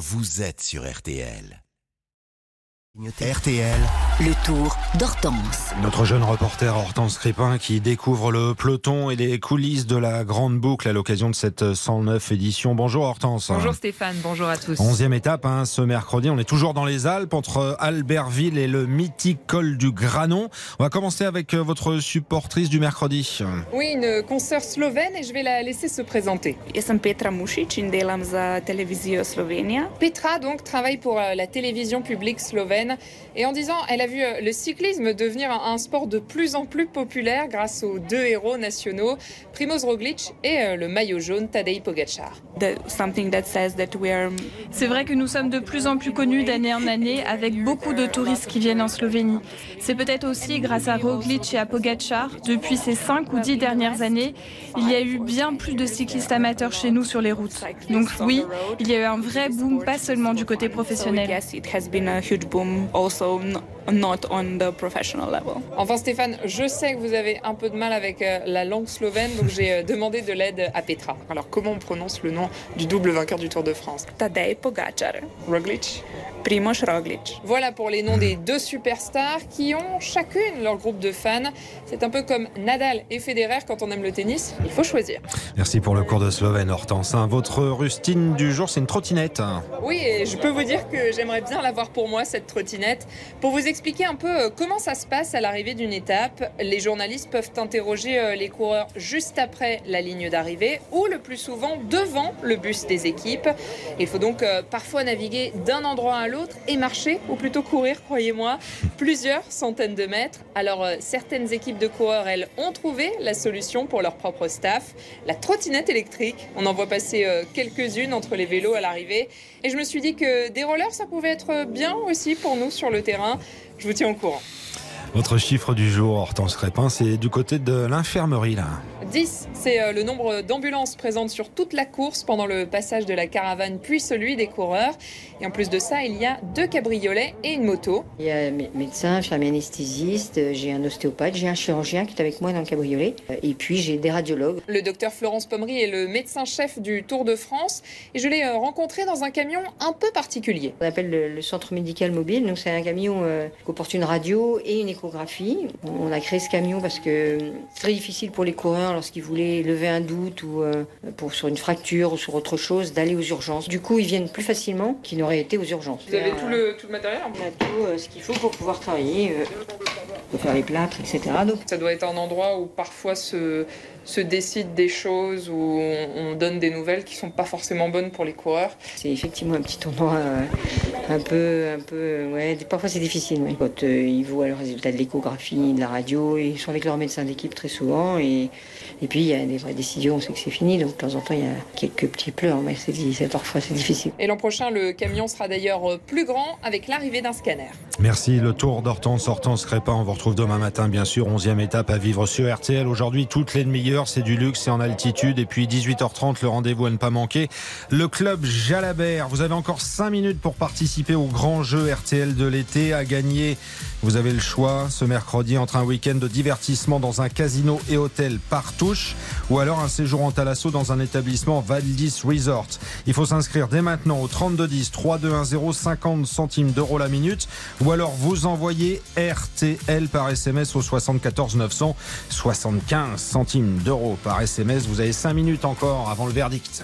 vous êtes sur RTL. RTL. Le tour d'Hortense. Notre jeune reporter Hortense Crépin qui découvre le peloton et les coulisses de la grande boucle à l'occasion de cette 109 édition. Bonjour Hortense. Bonjour Stéphane, bonjour à tous. Onzième étape hein, ce mercredi, on est toujours dans les Alpes entre Albertville et le mythique col du Granon. On va commencer avec euh, votre supportrice du mercredi. Oui, une consoeur slovène et je vais la laisser se présenter. Ja sam Petra Mušić delam za Slovenija. Petra donc travaille pour euh, la télévision publique slovène et en disant elle a vu euh, le cyclisme devenir un, un sport de plus en plus populaire grâce aux deux héros nationaux, Primoz Roglic et euh, le maillot jaune Tadej Pogacar. The- something that says that we are C'est vrai que nous sommes de plus en plus connus d'année en année avec beaucoup de touristes qui viennent en Slovénie. C'est peut-être aussi grâce à Roglic et à Pogacar. Depuis ces 5 ou 10 dernières années, il y a eu bien plus de cyclistes amateurs chez nous sur les routes. Donc oui, il y a eu un vrai boom, pas seulement du côté professionnel. also not on the professional level. Enfin Stéphane, je sais que vous avez un peu de mal avec euh, la langue slovène, donc j'ai euh, demandé de l'aide à Petra. Alors comment on prononce le nom du double vainqueur du Tour de France? Tadej Pogacar, Roglic Primoz Roglic. Voilà pour les noms des deux superstars qui ont chacune leur groupe de fans. C'est un peu comme Nadal et Federer quand on aime le tennis, il faut choisir. Merci pour le cours de Slovène Hortense. Votre rustine du jour, c'est une trottinette. Oui, et je peux vous dire que j'aimerais bien l'avoir pour moi, cette trottinette. Pour vous expliquer un peu euh, comment ça se passe à l'arrivée d'une étape, les journalistes peuvent interroger euh, les coureurs juste après la ligne d'arrivée ou le plus souvent devant le bus des équipes. Il faut donc euh, parfois naviguer d'un endroit à l'autre et marcher, ou plutôt courir, croyez-moi, plusieurs centaines de mètres. Alors certaines équipes de coureurs, elles, ont trouvé la solution pour leur propre staff, la trottinette électrique. On en voit passer quelques-unes entre les vélos à l'arrivée. Et je me suis dit que des rollers, ça pouvait être bien aussi pour nous sur le terrain. Je vous tiens au courant. Votre chiffre du jour, Hortense Crépin, c'est du côté de l'infirmerie là. 10, c'est euh, le nombre d'ambulances présentes sur toute la course pendant le passage de la caravane, puis celui des coureurs. Et en plus de ça, il y a deux cabriolets et une moto. Il y a un mé- médecin, infirmier anesthésiste, euh, j'ai un ostéopathe, j'ai un chirurgien qui est avec moi dans le cabriolet, euh, et puis j'ai des radiologues. Le docteur Florence Pommery est le médecin-chef du Tour de France. Et je l'ai rencontré dans un camion un peu particulier. On appelle le, le centre médical mobile, donc c'est un camion euh, qui comporte une radio et une échographie. On a créé ce camion parce que c'est très difficile pour les coureurs lorsqu'ils voulaient lever un doute ou euh, pour, sur une fracture ou sur autre chose d'aller aux urgences. Du coup, ils viennent plus facilement qu'ils n'auraient été aux urgences. Vous avez Euh, tout le, tout le matériel On a tout euh, ce qu'il faut pour pouvoir travailler, euh, pour faire les plâtres, etc. Donc, Ça doit être un endroit où parfois se, se décident des choses, où on, on donne des nouvelles qui sont pas forcément bonnes pour les coureurs. C'est effectivement un petit tournoi euh, un peu, un peu, ouais, parfois c'est difficile. ouais. Quand euh, ils voient le résultat de l'échographie, de la radio, ils sont avec leur médecin d'équipe très souvent. Et, et puis il y a des vraies décisions, on sait que c'est fini. Donc de temps en temps, il y a quelques petits pleurs, mais c'est, c'est- parfois c'est difficile. Et l'an prochain, le camion sera d'ailleurs plus grand avec l'arrivée d'un scanner. Merci. Le tour d'Hortense, Hortense Crépin. On vous retrouve demain matin, bien sûr. 11e étape à vivre sur RTL. Aujourd'hui, toutes les demi-heures, c'est du luxe, c'est en altitude. Et puis 18h30, le rendez-vous à ne pas manquer. Le club Jalabert. Vous avez encore 5 minutes pour participer au grand jeu RTL de l'été à gagner. Vous avez le choix ce mercredi entre un week-end de divertissement dans un casino et hôtel par touche ou alors un séjour en Thalasso dans un établissement Valdis Resort. Il faut s'inscrire dès maintenant au 3210 3210 50 centimes d'euros la minute ou alors vous envoyez RTL par SMS au 74 900 75 centimes d'euros par SMS. Vous avez 5 minutes encore avant le verdict.